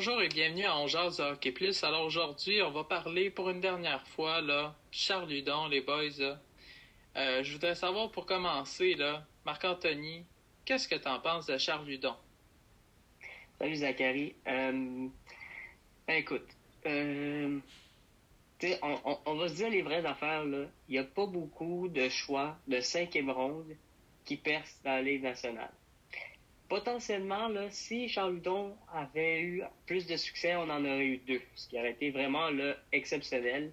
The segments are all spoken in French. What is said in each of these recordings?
bonjour et bienvenue à On de Hockey Plus. Alors aujourd'hui, on va parler pour une dernière fois, là, Charles Ludon, les boys. Euh, je voudrais savoir pour commencer, là, Marc-Anthony, qu'est-ce que tu en penses de Charles Ludon? Salut Zachary. Euh, ben, écoute, euh, on, on, va se dire les vraies affaires, là. Il n'y a pas beaucoup de choix de cinquième ronde qui percent dans la Ligue nationale potentiellement, là, si Charles Ludon avait eu plus de succès, on en aurait eu deux, ce qui aurait été vraiment là, exceptionnel.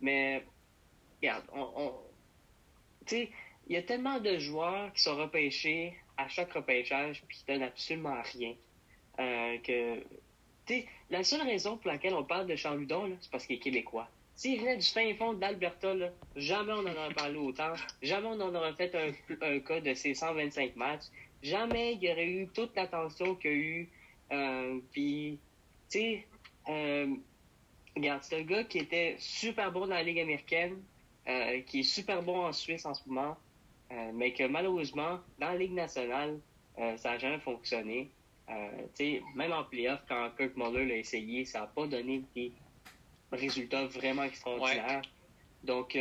Mais, regarde, on, il y a tellement de joueurs qui sont repêchés à chaque repêchage puis qui donnent absolument rien. Euh, la seule raison pour laquelle on parle de Charles Ludon, c'est parce qu'il est québécois. S'il venait du fin fond d'Alberta, jamais on en aurait parlé autant. Jamais on en aurait fait un, un cas de ses 125 matchs jamais il y aurait eu toute l'attention qu'il y a eu. Euh, puis, tu sais, euh, regarde, c'est un gars qui était super bon dans la Ligue américaine, euh, qui est super bon en Suisse en ce moment, mais que malheureusement, dans la Ligue nationale, ça n'a jamais fonctionné. tu sais, même en playoff, quand Kirk Muller l'a essayé, ça n'a pas donné des résultats vraiment extraordinaires. Donc,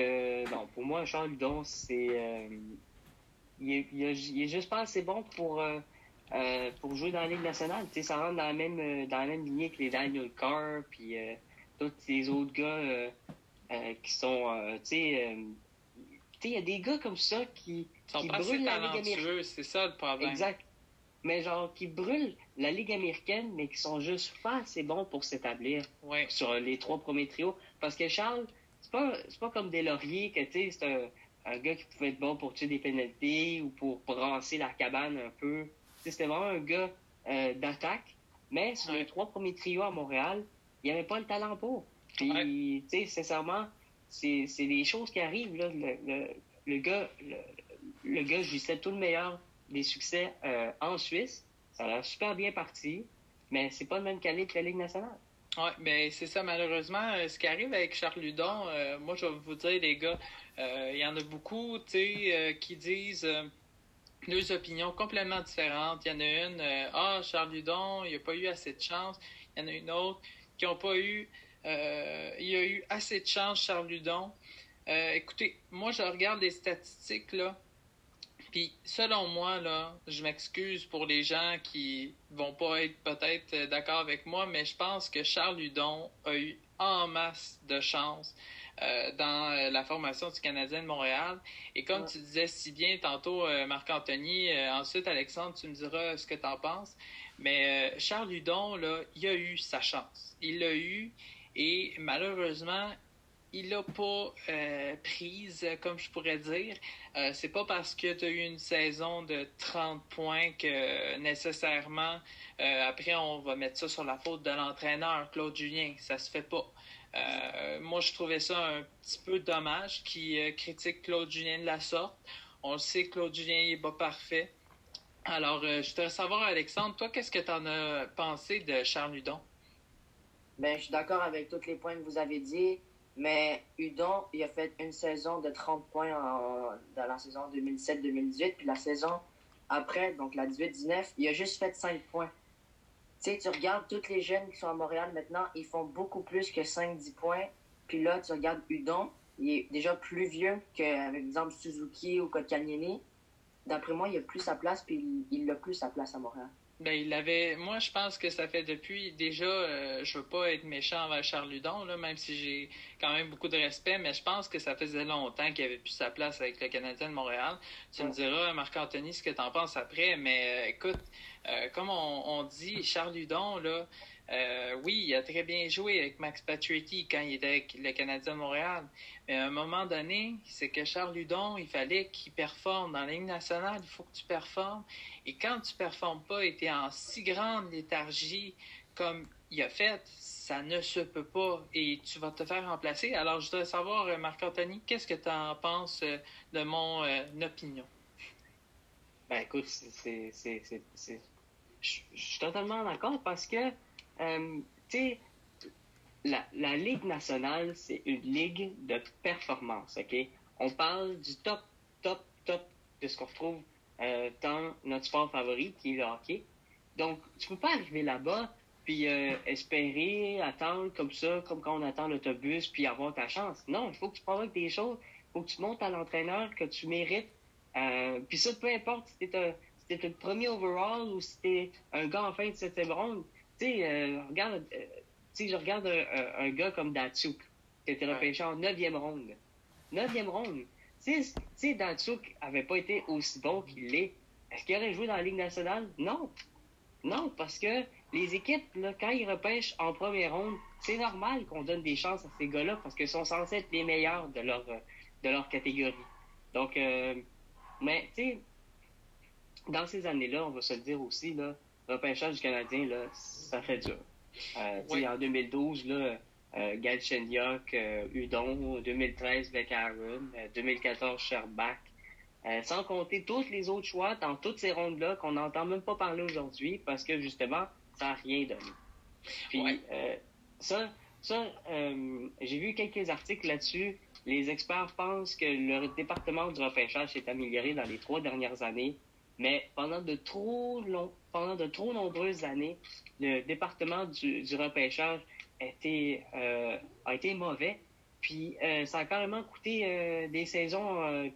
non, pour moi, Charles Ludon, c'est il est, il, est, juste pas assez bon pour, euh, euh, pour jouer dans la Ligue nationale. sais ça rentre dans la même euh, dans la même lignée que les Daniel Carr, puis tous ces autres gars qui sont, tu sais, il y a des gars comme ça qui, qui brûlent la Ligue américaine. C'est ça le problème. Exact. Mais genre, qui brûlent la Ligue américaine, mais qui sont juste pas assez bons pour s'établir sur les trois premiers trios. Parce que Charles, c'est pas, pas comme des lauriers que, tu sais, c'est un un gars qui pouvait être bon pour tuer des pénalités ou pour brasser la cabane un peu. C'était vraiment un gars euh, d'attaque, mais sur les trois premiers trios à Montréal, il n'y avait pas le talent pour. Puis, tu sais, sincèrement, c'est des choses qui arrivent. Là. Le, le, gars, le, gars jouissait tout le meilleur des succès euh, en Suisse. Ça a super bien parti, mais c'est pas le même calibre que la Ligue nationale. Oui, mais c'est ça, malheureusement. Euh, ce qui arrive avec Charles Ludon, moi, je vais vous dire, les gars, euh, il y en a beaucoup, tu sais, euh, qui disent euh, deux opinions complètement différentes. Il y en a une, ah, Charles Ludon, il n'a pas eu assez de chance. Il y en a une autre qui n'ont pas eu, il y a eu assez de chance, Charles Ludon. écoutez, moi, je regarde les statistiques, là. Puis, selon moi, là, je m'excuse pour les gens qui vont pas être peut-être d'accord avec moi, mais je pense que Charles Ludon a eu en masse de chance. Euh, dans euh, la formation du Canadien de Montréal. Et comme tu disais si bien tantôt, euh, Marc-Anthony, ensuite, Alexandre, tu me diras ce que tu en penses. Mais Charles Ludon, là, il a eu sa chance. Il l'a eu et malheureusement, il l'a pas prise, comme je pourrais dire. c'est pas parce que tu as eu une saison de 30 points que nécessairement, après, on va mettre ça sur la faute de l'entraîneur, Claude Julien. Ça se fait pas. Euh, moi, je trouvais ça un petit peu dommage qu'il euh, critique Claude Julien de la sorte. On le sait, Claude Julien n'est pas parfait. Alors, euh, je voudrais savoir, Alexandre, toi, qu'est-ce que tu en as pensé de Charles Hudon? Ben, je suis d'accord avec tous les points que vous avez dit, mais Hudon, il a fait une saison de 30 points dans la saison 2007-2018, puis la saison après, donc la 18-19, il a juste fait 5 points. Tu sais, tu regardes tous les jeunes qui sont à Montréal maintenant, ils font beaucoup plus que 5-10 points. Puis là, tu regardes Udon, il est déjà plus vieux qu'avec exemple Suzuki ou Kotkaniemi. D'après moi, il a plus sa place, puis il, a plus sa place à Montréal. Ben, il avait. Moi, je pense que ça fait depuis déjà. Euh, je veux pas être méchant envers Charles Ludon, là, même si j'ai quand même beaucoup de respect, mais je pense que ça faisait longtemps qu'il avait plus sa place avec le Canadien de Montréal. Tu me diras, Marc-Anthony, ce que tu en penses après, mais euh, écoute, euh, comme on, dit, Charles Ludon, là, oui, il a très bien joué avec Max Pacioretty quand il était avec le Canadien de Montréal. Mais à un moment donné, c'est que Charles Ludon, il fallait qu'il performe dans la Ligue nationale. Il faut que tu performes. Et quand tu performes pas et tu es en si grande léthargie comme il a fait, ça ne se peut pas et tu vas te faire remplacer. Alors, je voudrais savoir, euh, Marc-Anthony, qu'est-ce que tu en penses euh, de mon euh, opinion? Ben, écoute, c'est. Je suis totalement d'accord parce que, tu sais, la, la, Ligue nationale, c'est une ligue de performance, OK? On parle du top, top, top de ce qu'on retrouve euh, dans notre sport favori, qui est le hockey. Donc, tu peux pas arriver là-bas puis euh, espérer, attendre comme ça, comme quand on attend l'autobus, puis avoir ta chance. Non, il faut que tu provoques des choses. Il faut que tu montes à l'entraîneur que tu mérites. Euh, puis ça, peu importe si t'es le premier overall ou si t'es un gars en fin de septième ronde. Tu sais, euh, regarde, tu sais, je regarde un, gars comme Datsuk, qui a été repêché en neuvième ronde. Neuvième ronde. Si Datsuk avait pas été aussi bon qu'il l'est, est-ce qu'il aurait joué dans la Ligue nationale? Non. Non, parce que les équipes, là, quand ils repêchent en première ronde, c'est normal qu'on donne des chances à ces gars-là parce qu'ils sont censés être les meilleurs de leur, euh, de leur catégorie. Donc, euh, mais, tu sais, dans ces années-là, on va se le dire aussi, là, repêchage du Canadien, là, ça fait dur. Euh, En 2012, là, euh, Galchenyuk, euh, Udon, 2013, Aaron, 2014, Sherbach, sans compter tous les autres choix dans toutes ces rondes-là qu'on n'entend même pas parler aujourd'hui parce que justement, ça n'a rien donné. Puis euh, ça, ça euh, j'ai vu quelques articles là-dessus. Les experts pensent que le département du repêchage s'est amélioré dans les trois dernières années, mais pendant de trop long, pendant de trop nombreuses années, le département du, repêchage était, a été mauvais. Puis euh, ça a carrément coûté euh, des saisons euh,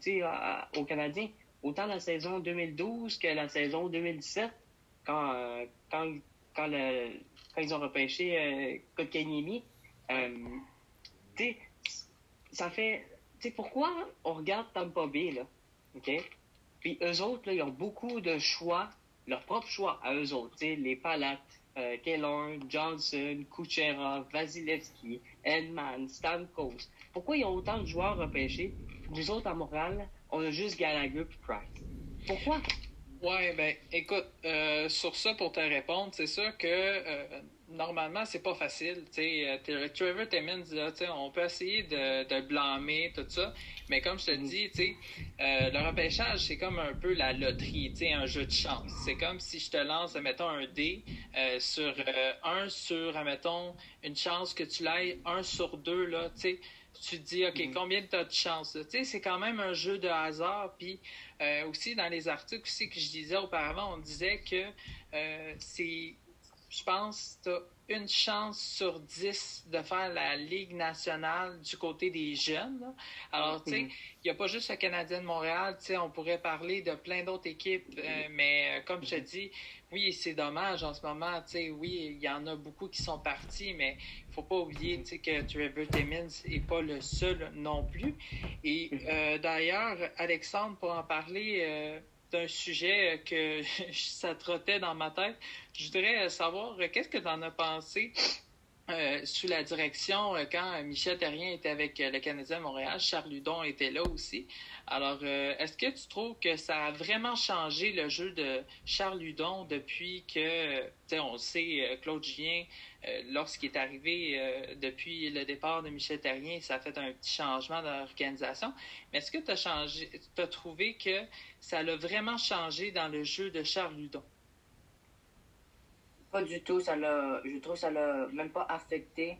aux Canadiens. Autant la saison 2012 que la saison 2017, quand, quand, quand, ils ont repêché Kotkaniemi. ça fait... sais pourquoi on regarde Tampa Bay, là? OK? Puis eux autres, là, ils ont beaucoup de choix, leur propre choix à eux autres. Les palates, euh, Johnson, Kucherov, Vasilevski, Edman, Stamkos. Pourquoi ils ont autant de joueurs repêchés? Nous autres, à Montréal, on a juste Gallagher et Price. Pourquoi? Ouais, ben, écoute, euh, sur ça, pour te répondre, c'est sûr que euh, normalement, c'est pas facile. sais, euh, Trevor Timmins, là, on peut essayer de, de, blâmer tout ça, mais comme je te mm. dis, sais, euh, le repêchage, c'est comme un peu la loterie, un jeu de chance. C'est comme si je te lance, mettons, un dé euh, sur un sur, admettons, une chance que tu l'ailles un sur deux, là, tu sais tu te dis, OK, mm. combien tu as de chance? Tu sais, c'est quand même un jeu de hasard. Puis aussi, dans les articles aussi que je disais auparavant, on disait que c'est je pense que tu as une chance sur dix de faire la Ligue nationale du côté des jeunes. Alors, tu sais, mm-hmm. il n'y a pas juste le Canadien de Montréal, tu sais, on pourrait parler de plein d'autres équipes, euh, mais euh, comme je te mm-hmm. dis, oui, c'est dommage en ce moment, tu sais, oui, il y en a beaucoup qui sont partis, mais il faut pas oublier, tu sais, que Trevor Timmins n'est pas le seul non plus. Et mm-hmm. euh, d'ailleurs, Alexandre, pour en parler, un sujet que ça trottait dans ma tête. Je voudrais savoir qu'est-ce que tu en as pensé euh, sous la direction euh, quand Michel Terrien était avec le Canadien Montréal, Charles Ludon était là aussi. Alors, euh, est-ce que tu trouves que ça a vraiment changé le jeu de Charles Ludon depuis que, tu sais, on sait, Claude Julien, lorsqu'il est arrivé depuis le départ de Michel Terrien, ça a fait un petit changement d'organisation. Mais est-ce que tu as as trouvé que ça l'a vraiment changé dans le jeu de Charles Ludon? Pas du tout. Ça l'a, je trouve que ça l'a même pas affecté.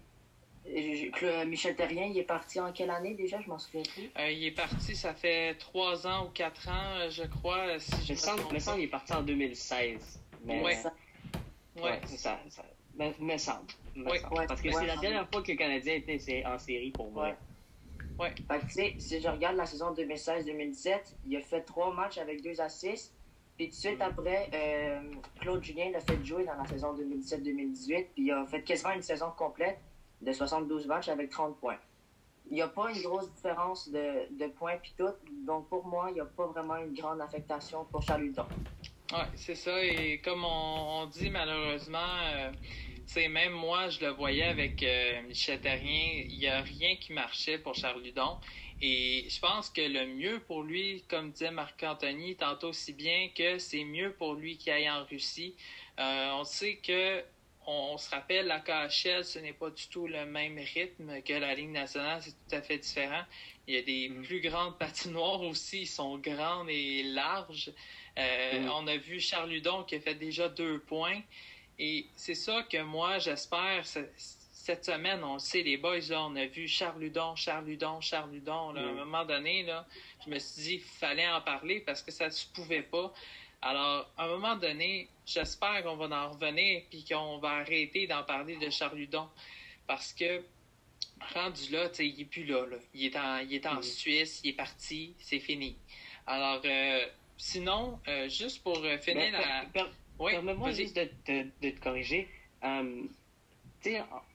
Michel Terrien, il est parti en quelle année déjà? Je m'en souviens plus. Euh, il est parti, ça fait trois ans ou quatre ans, je crois. Si je me semble, il est parti en 2016. Mais... Ouais. Ouais. c'est ça. ça. Me, semble. Parce que c'est la dernière fois que le Canadien était en série pour moi. Ouais. Fait que, si je regarde la saison 2016-2017, il a fait trois matchs avec deux assists. Puis tout de suite après, euh, Claude Julien l'a fait jouer dans la saison 2017-2018. Puis il a fait quasiment une saison complète de 72 matchs avec 30 points. Il n'y a pas une grosse différence de, de points puis tout. Donc pour moi, il n'y a pas vraiment une grande affectation pour Charles Hudon. Oui, c'est ça. Et comme on, dit malheureusement, euh, sais, même moi, je le voyais avec euh, Michel Terrien, il n'y a rien qui marchait pour Charles Ludon. Et je pense que le mieux pour lui, comme disait Marc-Anthony tantôt aussi bien, que c'est mieux pour lui qu'il aille en Russie. Euh, on sait que, on, se rappelle, la KHL, ce n'est pas du tout le même rythme que la Ligue nationale, c'est tout à fait différent. Il y a des mm. plus grandes patinoires aussi, ils sont grandes et larges. Euh, mm. On a vu Charles Ludon qui a fait déjà deux points. Et c'est ça que moi, j'espère, cette semaine, on le sait, les boys, là, on a vu Charles Ludon, Charles Ludon, Charles Ludon. À un mm. moment donné, là, je me suis dit qu'il fallait en parler parce que ça ne se pouvait pas Alors, à un moment donné, j'espère qu'on va en revenir puis qu'on va arrêter d'en parler de Charles Ludon parce que rendu là, il n'est plus là, Il est en, il est en mm. Suisse, il est parti, c'est fini. Alors, euh, sinon, euh, juste pour euh, finir ben, la... Permets-moi juste de, te corriger. Um,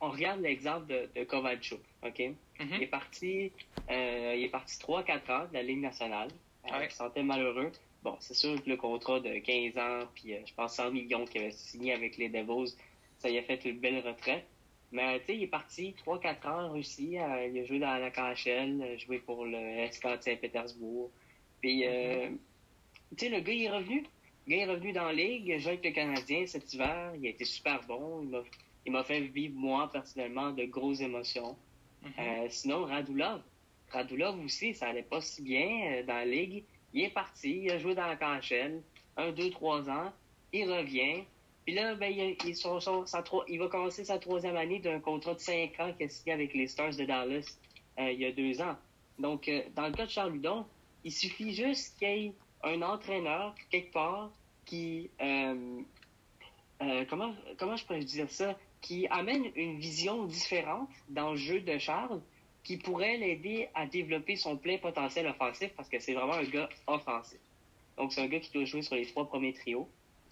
on regarde l'exemple de, de Kovalchuk, OK? Mm-hmm. Il est parti, il est parti 3-4 ans de la Ligue nationale. Il se sentait malheureux. Bon, c'est sûr que le contrat de 15 ans, puis je pense 100 millions qu'il avait signé avec les Devils, ça y a fait une belle retraite. Mais tu sais, il est parti 3-4 ans en Russie. Euh, il a joué dans la KHL, joué pour le SK de Saint-Pétersbourg. Puis, euh, mm-hmm. tu sais, le gars, il est revenu. Gars est revenu dans la ligue, il a joué avec le Canadien cet hiver. Il a été super bon. Il m'a fait vivre, moi, personnellement, de grosses émotions. Mm-hmm. Euh, sinon, Radulov. Radulov aussi, ça allait pas si bien dans la ligue. Il est parti, il a joué dans la KHL, un, deux, trois ans. Il revient. Puis là, ben, il, il, va commencer sa troisième année d'un contrat de cinq ans qu'il a signé avec les Stars de Dallas euh, il y a deux ans. Donc, euh, dans le cas de Charles Ludon, il suffit juste qu'il y ait un entraîneur quelque part qui, euh, comment, comment je pourrais dire ça, qui amène une vision différente dans le jeu de Charles, qui pourrait l'aider à développer son plein potentiel offensif parce que c'est vraiment un gars offensif. Donc, c'est un gars qui doit jouer sur les trois premiers trios.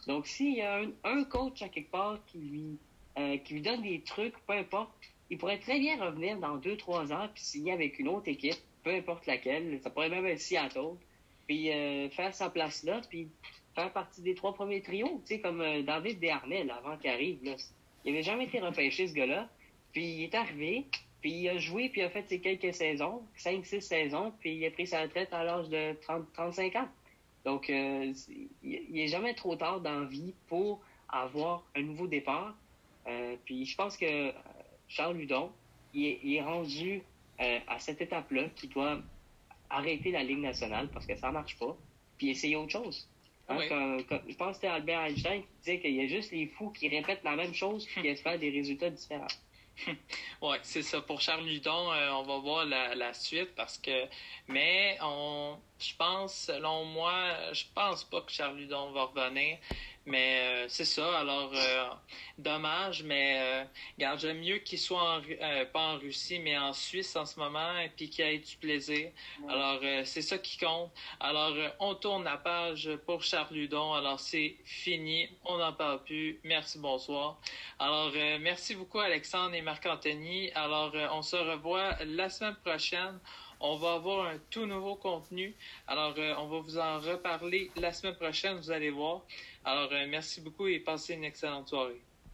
Donc, s'il y a un, coach à quelque part qui lui, euh, qui lui donne des trucs, peu importe, il pourrait très bien revenir dans deux, trois ans puis signer avec une autre équipe, peu importe laquelle. Ça pourrait même être Seattle. Puis euh, faire sa place là, puis faire partie des trois premiers trios, tu sais, comme euh, David Desharnais, avant qu'il arrive. Là. Il n'avait jamais été repêché, ce gars-là. Puis il est arrivé, puis il a joué, puis il a fait ses quelques saisons, cinq, six saisons, puis il a pris sa retraite à l'âge de 30, 35 ans. Donc, euh, il n'est jamais trop tard dans la vie pour avoir un nouveau départ. Puis je pense que Charles Ludon, il est, rendu à cette étape-là qu'il doit arrêter la Ligue nationale parce que ça ne marche pas, puis essayer autre chose. Hein, je pense que c'était Albert Einstein qui disait qu'il y a juste les fous qui répètent la même chose puis qui espèrent des résultats différents. oui, c'est ça. Pour Charles Ludon, euh, on va voir la, suite parce que. Mais on, je pense, selon moi, je pense pas que Charles Ludon va revenir. Mais euh, c'est ça. Alors, euh, dommage, mais euh, regarde, j'aime mieux qu'il soit pas en Russie, mais en Suisse en ce moment, et puis qu'il ait du plaisir. Alors, c'est ça qui compte. Alors, on tourne la page pour Charles Ludon. Alors, c'est fini. On n'en parle plus. Merci, bonsoir. Alors, merci beaucoup, Alexandre et Marc-Anthony. Alors, on se revoit la semaine prochaine. On va avoir un tout nouveau contenu. Alors, on va vous en reparler la semaine prochaine, vous allez voir. Alors, euh, merci beaucoup et passez une excellente soirée.